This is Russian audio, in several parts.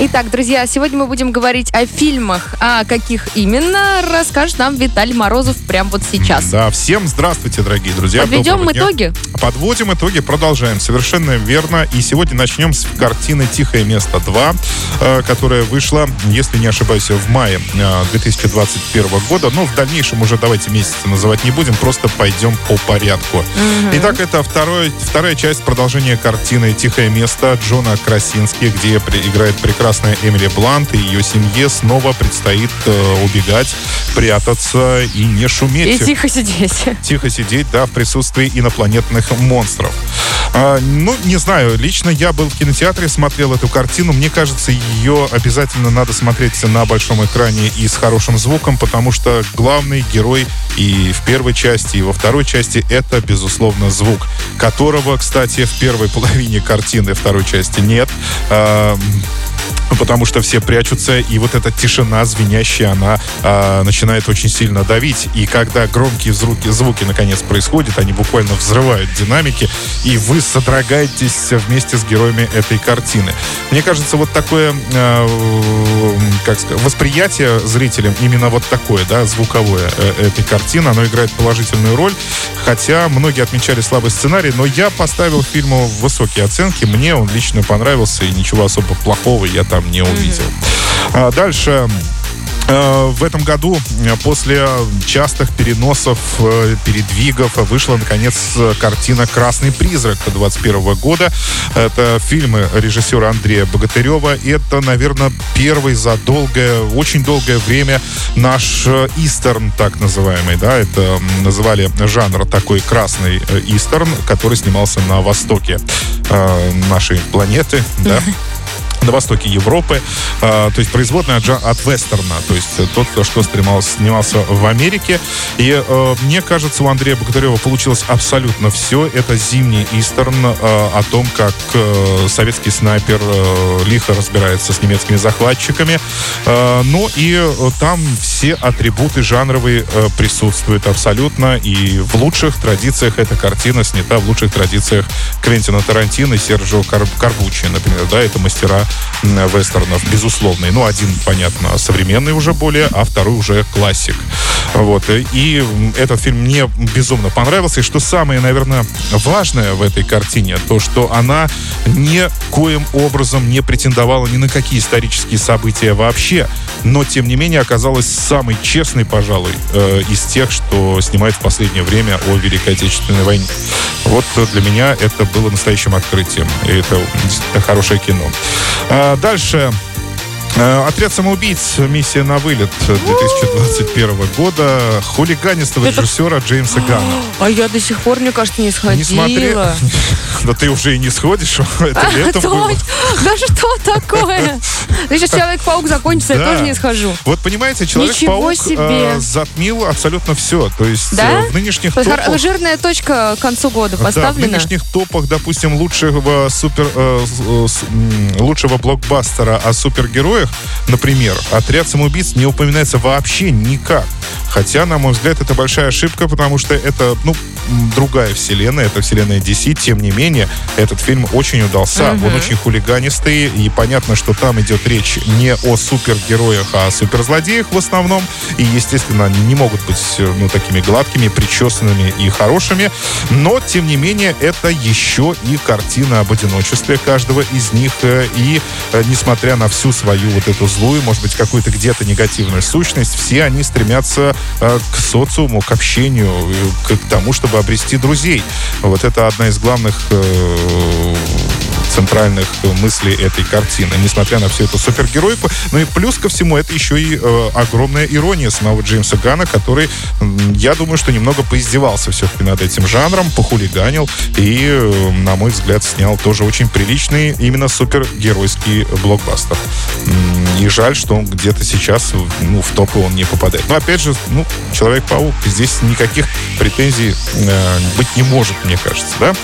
Итак, друзья, сегодня мы будем говорить о фильмах. А каких именно, расскажет нам Виталий Морозов прямо вот сейчас. Да, всем здравствуйте, дорогие друзья. Подведем Доброго дня. итоги? Подводим итоги, продолжаем. Совершенно верно. И сегодня начнем с картины «Тихое место 2», э, которая вышла, если не ошибаюсь, в мае э, 2021 года. Но в дальнейшем уже давайте месяцы называть не будем, просто пойдем по порядку. Итак, это второй, вторая часть продолжения картины «Тихое место» Джона Красински, где играет прекрасная Эмили Блант, и ее семье снова предстоит э, убегать, прятаться и не шуметь И тихо сидеть. тихо сидеть, да, в присутствии инопланетных монстров. А, ну, не знаю, лично я был в кинотеатре, смотрел эту картину. Мне кажется, ее обязательно надо смотреть на большом экране и с хорошим звуком, потому что главный герой и в первой части, и во второй части это, безусловно, звук, которого, кстати, в первой половине картины второй части нет. А, потому что все прячутся, и вот эта тишина звенящая, она а, начинает очень сильно давить. И когда громкие звуки, звуки наконец происходят, они буквально взрывают динамики, и вы содрогаетесь вместе с героями этой картины. Мне кажется, вот такое а, как сказать, восприятие зрителям именно вот такое, да, звуковое э, этой картины, оно играет положительную роль, хотя многие отмечали слабый сценарий, но я поставил фильму высокие оценки, мне он лично понравился, и ничего особо плохого я там не увидел. А дальше э, в этом году э, после частых переносов, э, передвигов вышла наконец картина «Красный призрак» 21 года. Это фильмы режиссера Андрея Богатырева. Это, наверное, первый за долгое, очень долгое время наш истерн, так называемый. Да, это называли жанр такой красный истерн, который снимался на востоке нашей планеты. Да на востоке Европы, а, то есть производная от, от вестерна, то есть тот, что снимался, снимался в Америке. И э, мне кажется, у Андрея Богатырева получилось абсолютно все. Это зимний истерн э, о том, как э, советский снайпер лихо разбирается с немецкими захватчиками. Э, ну и там все атрибуты жанровые присутствуют абсолютно. И в лучших традициях эта картина снята в лучших традициях Квентина Тарантино и Серджио Кар- Карбучи, например. Да, это мастера вестернов, безусловно. Ну, один, понятно, современный уже более, а второй уже классик. Вот. И м, этот фильм мне безумно понравился. И что самое, наверное, важное в этой картине, то, что она никоим образом не претендовала ни на какие исторические события вообще, но, тем не менее, оказалась самой честной, пожалуй, э, из тех, что снимает в последнее время о Великой Отечественной войне. Вот э, для меня это было настоящим открытием. И это хорошее кино. А, Дальше. Э, Отряд самоубийц. Миссия на вылет 2021 года. Хулиганистого Это- режиссера Джеймса Ганна. А я до сих пор, мне кажется, не сходила. Не смотри. Но ты уже и не сходишь. Это А, летом было. Да что такое? Да сейчас Человек-паук закончится, я Да. тоже не схожу. Вот понимаете, Человек-паук э, затмил абсолютно все. То есть Да? э, в нынешних топах... Жирная точка к концу года Да, в поставлена. нынешних топах, допустим, лучшего супер лучшего блокбастера о супергероях, например, отряд самоубийц не упоминается вообще никак. Хотя, на мой взгляд, это большая ошибка, потому что это, ну, другая вселенная, это вселенная DC. Тем не менее, этот фильм очень удался. Он очень хулиганистый, и понятно, что там идет речь не о супергероях, а о суперзлодеях в основном. И, естественно, они не могут быть, э, ну, такими гладкими, причесанными и хорошими. Но, тем не менее, это еще и картина об одиночестве каждого из них. э, И, э, несмотря на всю свою вот эту злую, может быть, какую-то где-то негативную сущность, все они стремятся к социуму, к общению, э, к, к тому, чтобы обрести друзей. Вот это одна из главных э, центральных мыслей этой картины, несмотря на всю эту супергеройку. Ну и плюс ко всему, это еще и э, огромная ирония самого Джеймса Гана, который, я думаю, что немного поиздевался все-таки над этим жанром, похулиганил и, э, на мой взгляд, снял тоже очень приличный именно супергеройский блокбастер. И жаль, что он где-то сейчас ну, в топы он не попадает. Но опять же, ну, Человек-паук, здесь никаких претензий э, быть не может, мне кажется, да?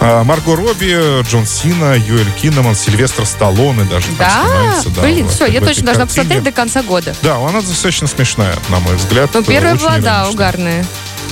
А, Марго Робби, Джон Сина, Юэль Киннеман, Сильвестр Сталлоне даже Да? снимается. да, Блин, все, я точно должна картине. посмотреть до конца года. Да, она достаточно смешная, на мой взгляд. Ну, первая Очень была, да, угарная.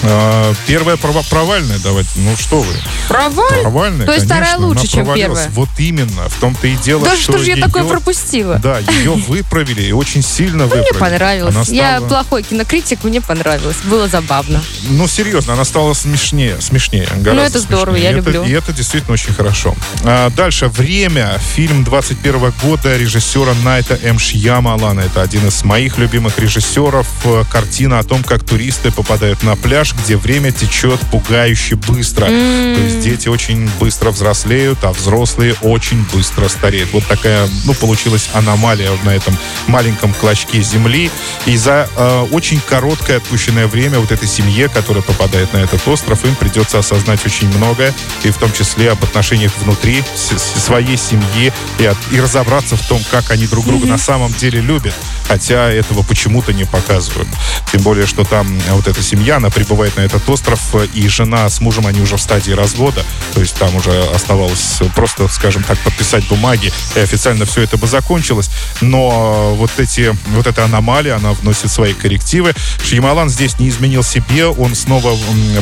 А, первая пров- провальная, давайте. Ну что вы? Проваль? Провальная, То есть конечно, вторая лучше, чем первая? Вот именно. В том-то и дело, Да что что же я ее- такое пропустила? Да, ее выправили и очень сильно Мне выправили. понравилось. Она Я плохой кинокритик, мне понравилось. Было забавно. Ну, серьезно, она стала смешнее. Смешнее. Ну, это здорово, смешнее. я И это- люблю. И это действительно очень хорошо. А, дальше. «Время». Фильм 21 года режиссера Найта М. Шьямалана. Это один из моих любимых режиссеров. Картина о том, как туристы попадают на пляж, где время течет пугающе быстро. То есть дети очень быстро взрослеют, а взрослые очень быстро стареют. Вот такая, ну, получилась аномалия на этом маленьком клочке земли. И за э, очень короткое отпущенное время вот этой семье, которая попадает на этот остров, им придется осознать очень многое, и в том числе об отношениях внутри своей семьи, и, от- и разобраться в том, как они друг друга на самом деле любят, хотя этого почему-то не показывают. Тем более, что там вот эта семья, она прибывает на этот остров, э, и жена с мужем, они уже в стадии развода, то есть там уже оставалось просто, скажем так, подписать бумаги, и официально все это бы закончилось, но вот эти, вот эта аномалия, она вносит свои коррективы. Шьямалан здесь не изменил себе, он снова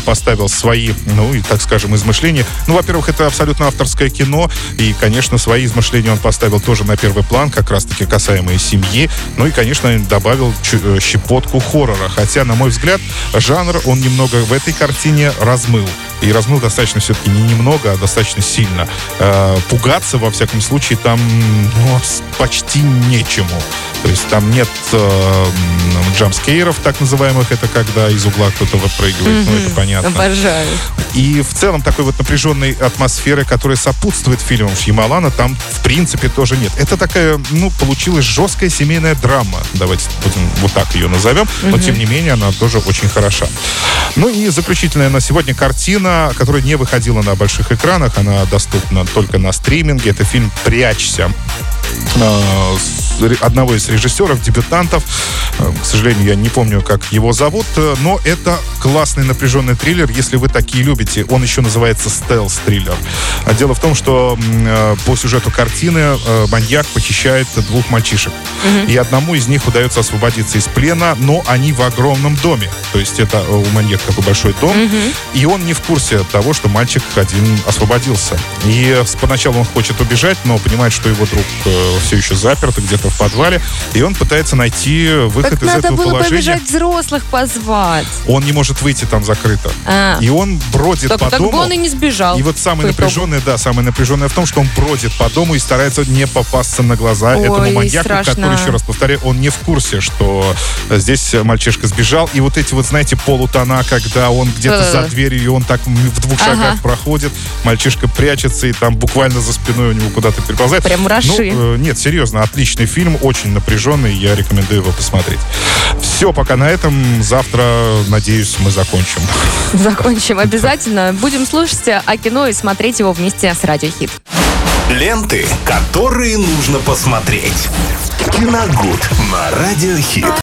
поставил свои, ну, и, так скажем, измышления. Ну, во-первых, это абсолютно авторское кино, и, конечно, свои измышления он поставил тоже на первый план, как раз-таки касаемые семьи. Ну и, конечно, добавил э, щепотку хоррора. Хотя, на мой взгляд, жанр он немного в этой картине размыл. И размыл достаточно все-таки не немного, а достаточно сильно. Э, пугаться, во всяком случае, там ну, почти нечему. То есть там нет э, м, джампскейров, так называемых, это когда из угла кто-то выпрыгивает, ну это понятно. Обожаю. И в целом такой вот напряженной атмосферы, которая сопутствует фильмам Шьямалана, там в принципе тоже нет. Это такая, ну, получилась жесткая семейная драма, давайте будем вот так ее назовем, но тем не менее она тоже очень хороша. Ну и заключительная на сегодня картина, которая не выходила на больших экранах, она доступна только на стриминге. Это фильм «Прячься» э, с одного из режиссеров, дебютантов. Э, К сожалению, я не помню, как его зовут, э, но это классный напряженный триллер, если вы такие любите. Он еще называется стелс-триллер. А Дело в том, что э, по сюжету картины маньяк похищает двух мальчишек. И одному из них удается освободиться из плена, но они в огромном доме. То есть это у маньяка такой большой дом, и он не в курсе того, что мальчик один освободился. И поначалу он хочет убежать, но понимает, что его друг все еще заперт где-то в подвале, и он пытается найти выход Так из надо этого было положения. побежать взрослых позвать. Он не может выйти там закрыто. А. И он бродит Так, по так дому. бы он и не сбежал. И вот самое напряженное, да, самое напряженное в том, что он бродит по дому и старается не попасться на глаза Ой, этому маньяку, страшно. который, еще раз повторяю, он не в курсе, что э, здесь э, мальчишка сбежал. И вот эти вот, знаете, полутона, когда он где-то Э. за дверью, и он так в двух Ага. шагах проходит, мальчишка прячется, и там буквально за спиной у него куда-то переползает. Прям мураши. Ну, э, нет, серьезно, отличный фильм, очень напряженный, я рекомендую его посмотреть. Все, пока на этом. Завтра, надеюсь, мы закончим. Закончим обязательно. Будем слушать о кино и смотреть его вместе с Радио Хит. Ленты, которые нужно посмотреть. Киногуд на Радиохит.